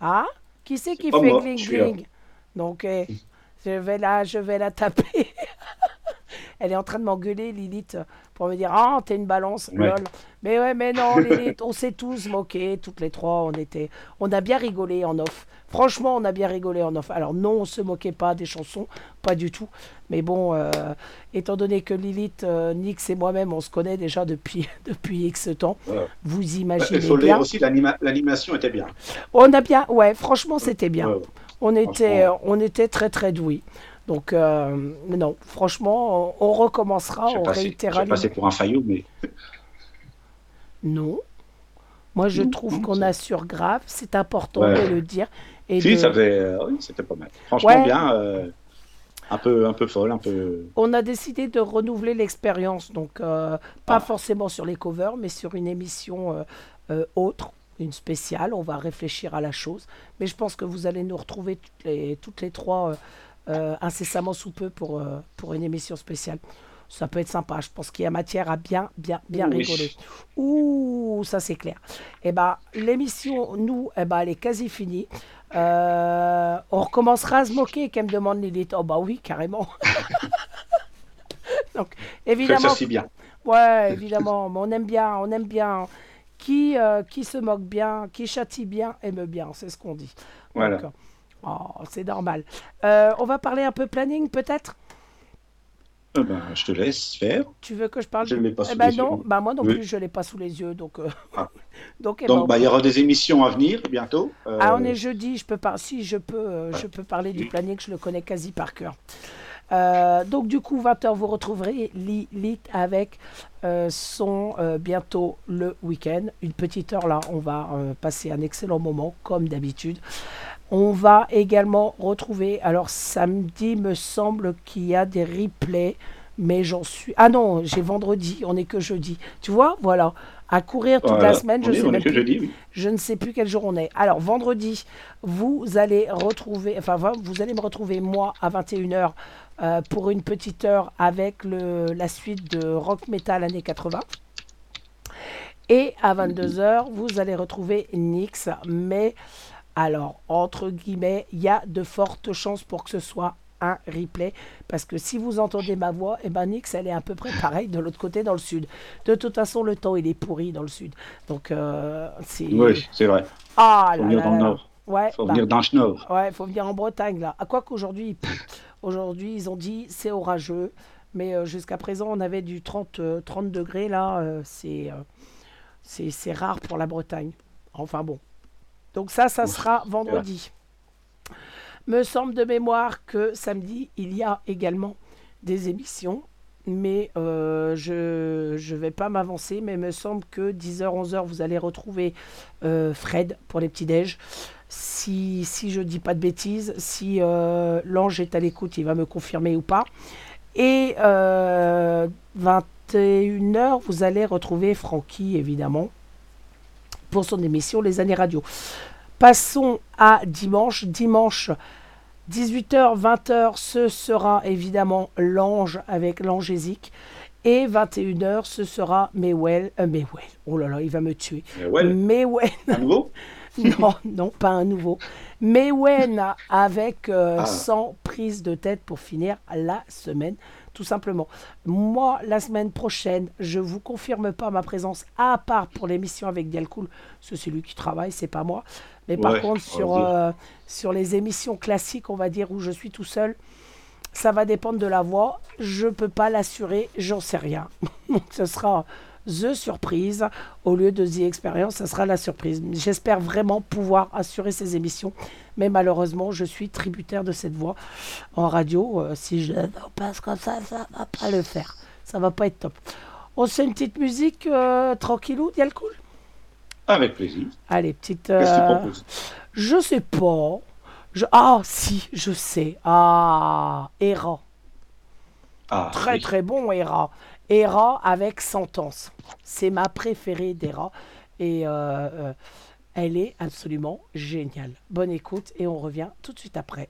Hein? Qui c'est qui fait gling là. gling? Donc eh, je vais la, je vais la taper. Elle est en train de m'engueuler, Lilith, pour me dire Ah, t'es une balance, Ouais. lol. Mais ouais, mais non, Lilith, on s'est tous moqués, toutes les trois, on était. On a bien rigolé en off. Franchement, on a bien rigolé en off. Alors, non, on se moquait pas des chansons, pas du tout. Mais bon, euh, étant donné que Lilith, euh, Nix et moi-même, on se connaît déjà depuis, depuis X temps, vous Il imaginez le bien. aussi, l'anima- l'animation était bien. On a bien, ouais, franchement, c'était bien. Ouais. On était, Franchement. on était très très doués. Donc euh, non, franchement, on, recommencera, Je on je réitérera. passer les- pour un faillot, mais Non. Moi, je Non, trouve qu'on assure grave. C'est important Ouais. de le dire. Et Si, de- ça faisait, euh, oui, c'était pas mal. Franchement, Ouais. bien. euh, un peu, un peu folle, un peu. On a décidé de renouveler l'expérience, donc euh, pas Ah. forcément sur les covers, mais sur une émission autre, une spéciale. On va réfléchir à la chose, mais je pense que vous allez nous retrouver toutes les, toutes les trois euh, incessamment sous peu pour, euh, pour une émission spéciale. Ça peut être sympa. Je pense qu'il y a matière à bien, bien, bien Oui. rigoler. Ouh, ça c'est clair. Eh ben, l'émission, nous, eh ben, elle est quasi finie. Euh, on recommencera à se moquer, qu'elle me demande Lilith. Oh bah oui, carrément. Donc, évidemment, ça si bien. ouais, évidemment, mais on aime bien, on aime bien. Qui, qui se moque bien, qui châtie bien, aime bien, c'est ce qu'on dit. Voilà. Donc, oh, c'est normal. Euh, on va parler un peu planning, peut-être? Euh, ben, je te laisse faire. Tu veux que je parle Je ne l'ai pas Eh sous ben les non, yeux. bah moi non Oui. plus, je l'ai pas sous les yeux, donc. euh, Ah. donc, eh ben, Donc, bah, il y aura des émissions à venir bientôt. Euh, Ah, on est jeudi, je peux. Si, je peux, je peux parler du planning, je le connais quasi par cœur. Donc, du coup, 20h, vous retrouverez Lilith avec son bientôt le week-end. Une petite heure là, on va passer un excellent moment, comme d'habitude. On va également retrouver, alors samedi, me semble qu'il y a des replays, mais j'en suis. Ah non, j'ai vendredi, on n'est que jeudi. Tu vois, voilà. À courir toute voilà. la semaine, je est, sais même plus. jeudi, oui. Je ne sais plus quel jour on est. Alors, vendredi, vous allez retrouver, enfin, vous allez me retrouver moi à 21h euh, pour une petite heure avec le, la suite de rock metal années 80. Et à 22h, vous allez retrouver Nix. Mais, alors, entre guillemets, il y a de fortes chances pour que ce soit un replay. Parce que si vous entendez ma voix, et ben Nix, elle est à peu près pareille de l'autre côté dans le sud. De toute façon, le temps, il est pourri dans le sud. Donc, euh, c'est. Oui, c'est vrai. Ah Faut là venir là dans le là nord. Ouais, Faut bah, venir dans le nord. ouais, faut venir en Bretagne là. À quoi qu'aujourd'hui, aujourd'hui ils ont dit c'est orageux, mais euh, jusqu'à présent on avait du 30, euh, 30 degrés là, euh, c'est rare pour la Bretagne. Enfin bon. Donc ça, ça sera vendredi. Me semble de mémoire que samedi il y a également des émissions. Mais euh, je ne vais pas m'avancer, mais il me semble que 10h, 11h, vous allez retrouver euh, Fred pour les petits-déj si, si je dis pas de bêtises, si euh, l'ange est à l'écoute, il va me confirmer ou pas. Et euh, 21h, vous allez retrouver Francky, évidemment, pour son émission Les années radio. Passons à dimanche. Dimanche, 18h, 20h, ce sera évidemment l'ange avec l'angésique. Et 21h, ce sera Mewell. Euh, Mewell. Oh là là, il va me tuer. Ouais, Mewell. à nouveau? Non, non, pas un nouveau. Wen avec euh, Ah. 100 prises de tête pour finir la semaine, tout simplement. Moi, la semaine prochaine, je vous confirme pas ma présence, à part pour l'émission avec que c'est lui qui travaille, c'est pas moi. Mais par contre, sur, euh, sur les émissions classiques, on va dire, où je suis tout seul, ça va dépendre de la voix. Je peux pas l'assurer, j'en sais rien. Ce sera The Surprise au lieu de The Experience, ça sera la surprise. J'espère vraiment pouvoir assurer ces émissions, mais malheureusement, je suis tributaire de cette voix en radio. Euh, si je passe comme ça, ça va pas le faire. Ça va pas être top. On se fait une petite musique euh, tranquillou, Dialcool Avec plaisir. Allez, petite. Qu'est-ce que tu euh, proposes? je sais pas. Je... Ah, si, je sais. Ah, Hera. Ah, Très oui. très bon Hera. Hera avec sentence. C'est ma préférée d'Hera. Et euh, euh, elle est absolument géniale. Bonne écoute et on revient tout de suite après.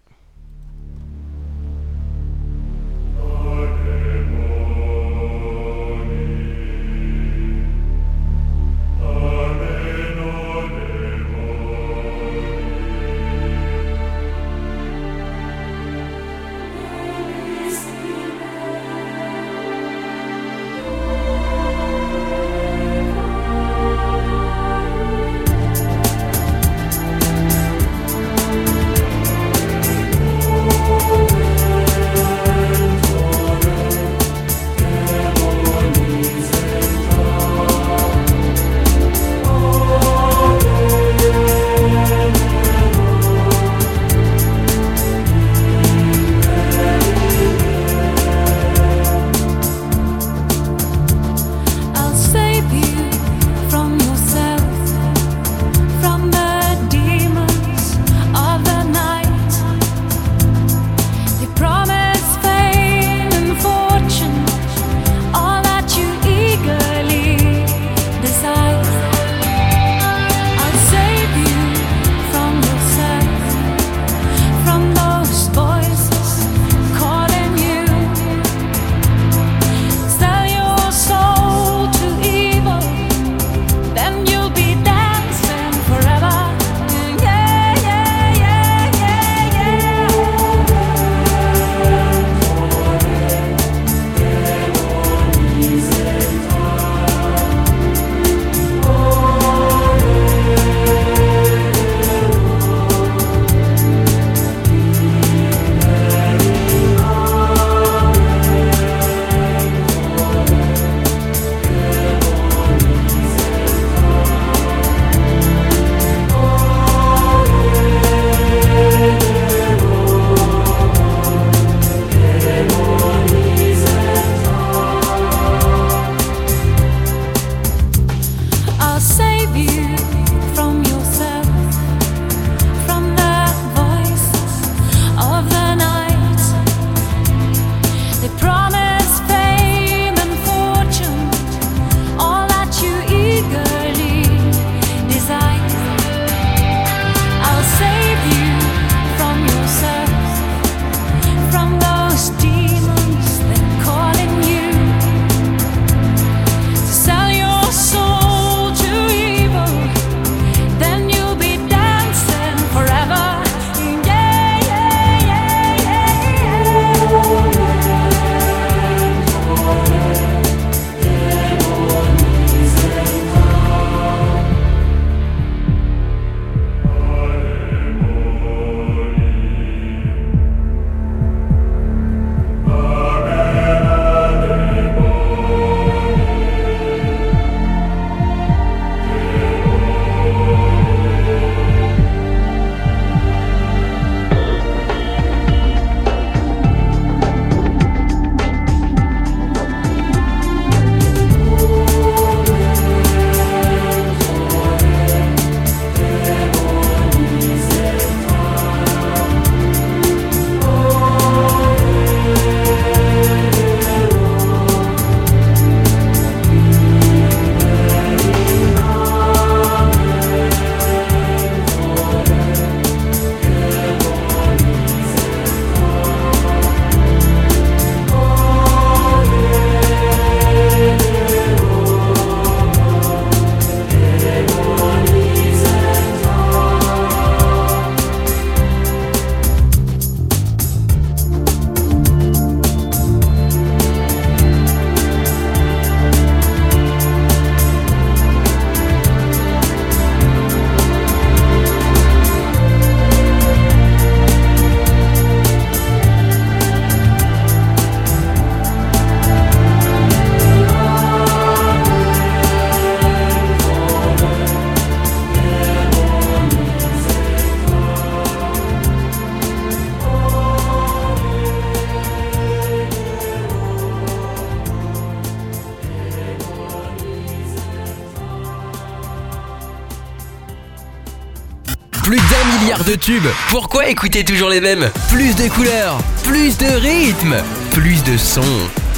Tubes. Pourquoi écouter toujours les mêmes? Plus de couleurs, plus de rythme, plus de sons.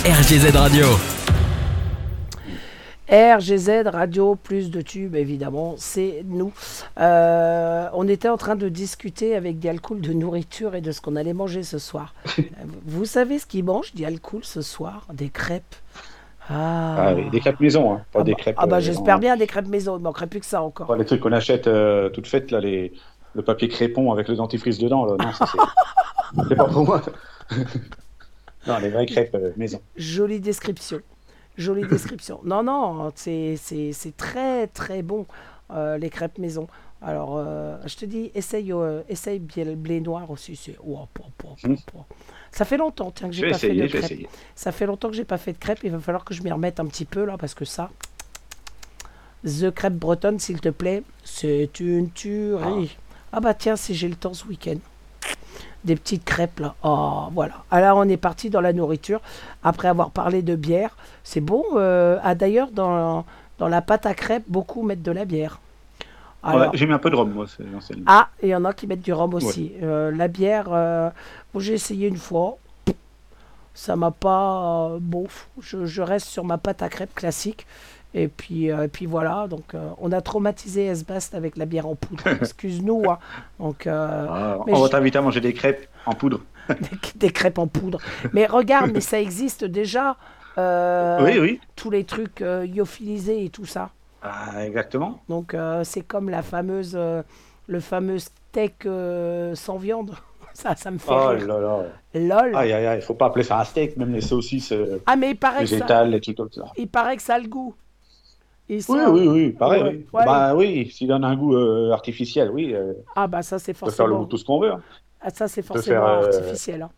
RGZ Radio. RGZ Radio, plus de tubes, évidemment, c'est nous. Euh, on était en train de discuter avec Dialcool de nourriture et de ce qu'on allait manger ce soir. Euh, Vous savez ce qu'il mange, Dialcool, ce soir? Des crêpes. Ah, Ah oui, des crêpes maison, hein, pas Ah des bah, crêpes. ah bah, euh, j'espère en- bien des crêpes maison, il manquerait plus que ça encore. pas les trucs qu'on achète euh, toutes faites, là, les... le papier crépon avec le dentifrice dedans. Là. Non, ça, c'est c'est pas pour moi. non, les vraies crêpes euh, maison. Jolie description. Jolie description. Non, non, c'est c'est- c'est très très bon, euh, les crêpes maison. Alors, euh, je te dis, essaye, euh, essaye bien le blé noir aussi. c'est- pouah. Ça fait longtemps tiens, que Je j'ai pas fait de crêpes. Ça fait longtemps que j'ai pas fait de crêpes. Il va falloir que je m'y remette un petit peu là, parce que ça, The crêpe bretonne, s'il te plaît, c'est une tuerie. Ah. bah tiens, si j'ai le temps ce week-end. Des petites crêpes là. Oh, voilà. Alors on est parti dans la nourriture. Après avoir parlé de bière, c'est bon. euh, ah d'ailleurs, dans, dans la pâte à crêpes, beaucoup mettent de la bière. Alors, Ouais, J'ai mis un peu de rhum, moi. ah, il y en a qui mettent du rhum aussi. Euh, la bière, euh, bon, j'ai essayé une fois. Ça m'a pas. bon, je, je reste sur ma pâte à crêpes classique. Et puis, euh, et puis voilà. Donc, euh, on a traumatisé Esbast avec la bière en poudre. Excuse-nous. hein. Donc, euh, Ah, on va t'inviter à manger des crêpes en poudre. des, des crêpes en poudre. Mais regarde, mais ça existe déjà. Oui, oui. Tous les trucs lyophilisés et tout ça. Ah, exactement. Donc c'est comme la fameuse, le fameux steak sans viande. Ça, ça me fait Oh rire. là là. Lol. Aïe, aïe, aïe. Faut pas appeler ça un steak, même les saucisses Ah mais il paraît, que ça, comme ça. il paraît que ça a le goût. Ils Oui, sont- oui, oui, pareil. Ouais, oui. ouais. Bah oui, s'il donne un goût euh, artificiel, oui, euh, Ah bah ça c'est on peut faire le- forcément, tout ce qu'on veut. hein. ah, ça c'est forcément faire, euh, artificiel. hein.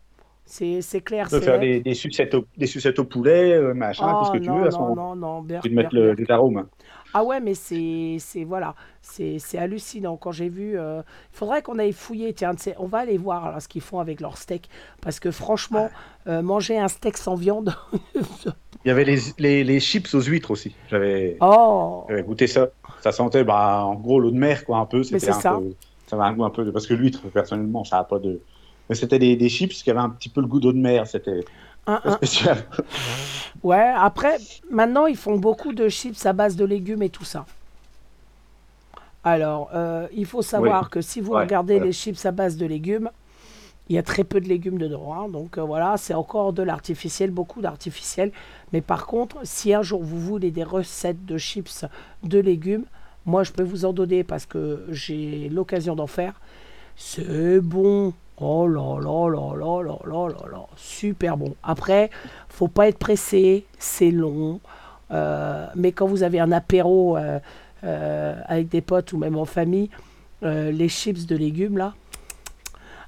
C'est clair. C'est faire des, des, sucettes au, des sucettes au poulet, machin, Oh, tout ce que tu non, veux à ce non, non, non, Tu te mettre le, les arômes. Ah ouais, mais c'est c'est- voilà, c'est c'est hallucinant quand j'ai vu. euh, Il faudrait qu'on aille fouiller. Tiens, on va aller voir là, ce qu'ils font avec leur steak, parce que franchement, euh, manger un steak sans viande. Il y avait les, les, les chips aux huîtres aussi. J'avais oh, j'avais goûté ça. Ça sentait, bah, en gros, l'eau de mer, quoi, un peu. C'était c'est un ça. peu- ça avait un goût un peu de... Parce que l'huître, personnellement, ça n'a pas de... Mais c'était des, des chips qui avaient un petit peu le goût d'eau de mer. C'était un, très un. spécial. Ouais, après, maintenant, ils font beaucoup de chips à base de légumes et tout ça. Alors, euh, il faut savoir Oui. que si vous Ouais, regardez voilà. les chips à base de légumes, il y a très peu de légumes dedans. hein. donc euh, voilà, c'est encore de l'artificiel, beaucoup d'artificiel. Mais par contre, si un jour vous voulez des recettes de chips de légumes, moi je peux vous en donner parce que j'ai l'occasion d'en faire. C'est bon. Oh là là là là là là là là. Super bon. Après, faut pas être pressé, c'est long. Euh, mais quand vous avez un apéro euh, euh, avec des potes ou même en famille, les chips de légumes là,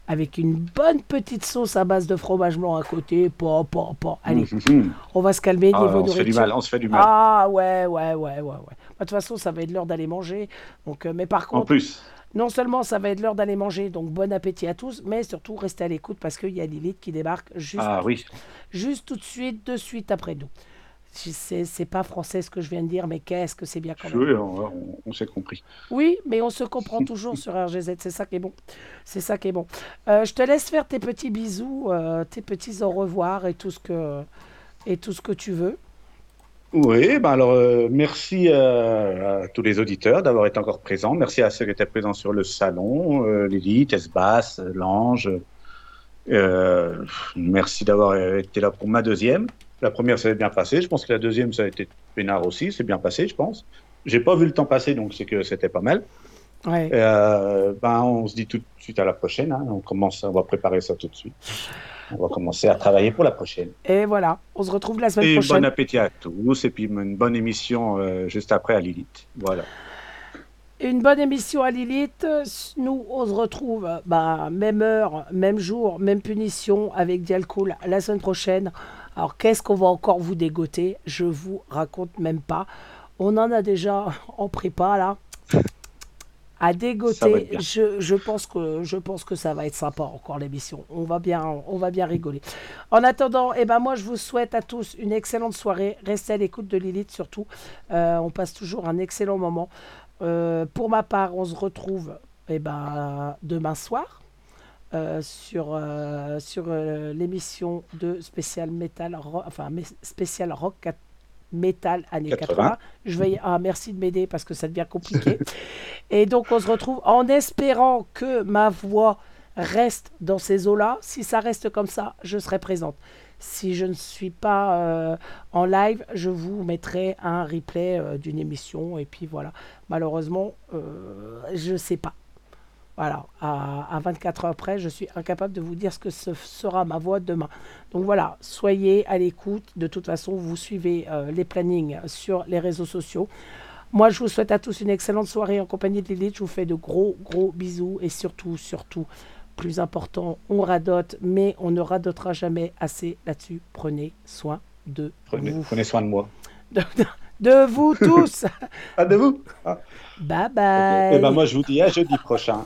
avec une bonne petite sauce à base de fromage blanc à côté, pas, pas, pas. Allez, Mhm. on va se calmer Ah, niveau on se fait du nourriture. mal. On se fait du mal. Ah ouais, ouais, ouais, ouais, ouais. Bah, De toute façon, ça va être l'heure d'aller manger. Donc, euh, mais par en contre, plus. non seulement ça va être l'heure d'aller manger, donc bon appétit à tous, mais surtout restez à l'écoute parce qu'il y a Lilith qui débarque juste, Ah oui. juste tout de suite, de suite après nous. C'est pas français ce que je viens de dire, mais qu'est-ce que c'est bien quand même. Oui, on, on- on s'est compris. Oui, mais on se comprend toujours sur RGZ, c'est ça qui est bon. C'est ça qui est bon. Euh, je te laisse faire tes petits bisous, euh, tes petits au revoir et tout ce que, et tout ce que tu veux. Oui, ben alors euh, merci euh, à tous les auditeurs d'avoir été encore présents. Merci à ceux qui étaient présents sur le salon, euh, Lily, Lange. Merci d'avoir été là pour ma deuxième. La première, ça s'est bien passé. Je pense que la deuxième, ça a été peinard aussi. C'est bien passé, je pense. J'ai pas vu le temps passer, donc c'est que c'était pas mal. Ouais. Euh, ben, on se dit tout de suite à la prochaine. hein. On commence, on va préparer ça tout de suite. On va commencer à travailler pour la prochaine. Et voilà, on se retrouve la semaine Et bon prochaine. appétit à tous, et puis une bonne émission euh, juste après à Lilith. Voilà. Une bonne émission à Lilith. Nous, on se retrouve bah, même heure, même jour, même punition avec Dialcool la semaine prochaine. Alors, qu'est-ce qu'on va encore vous dégoter? Je vous raconte même pas. On en a déjà en prépa là. À dégoter, être bien. je, je pense que je pense que ça va être sympa encore l'émission. On va bien on va bien rigoler. En attendant, eh ben moi je vous souhaite à tous une excellente soirée. Restez à l'écoute de Lilith surtout. Euh, on passe toujours un excellent moment. Euh, pour ma part, on se retrouve eh ben, demain soir euh, sur, euh, sur euh, l'émission de spécial metal, ro- enfin spécial rock metal années 80. 80. Je vais ah merci de m'aider parce que ça devient compliqué. Et donc on se retrouve en espérant que ma voix reste dans ces eaux-là. Si ça reste comme ça, je serai présente. Si je ne suis pas euh, en live, je vous mettrai un replay euh, d'une émission. Et puis voilà. Malheureusement, euh, je ne sais pas. Voilà, à, à 24 heures près, je suis incapable de vous dire ce que ce sera ma voix demain. Donc voilà, soyez à l'écoute. De toute façon, vous suivez euh, les plannings sur les réseaux sociaux. Moi, je vous souhaite à tous une excellente soirée en compagnie de Lilith. Je vous fais de gros, gros bisous. Et surtout, surtout, plus important, on radote, mais on ne radotera jamais assez là-dessus. Prenez soin de Prenez, vous. prenez soin de moi. De, de vous tous. Ah, de vous Ah, bye ok. bye. Eh ben, moi, je vous dis à jeudi prochain.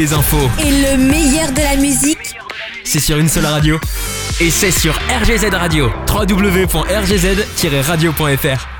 les infos. Et le meilleur de la musique, C'est sur une seule radio. Et c'est sur RGZ Radio. www.rgz-radio.fr.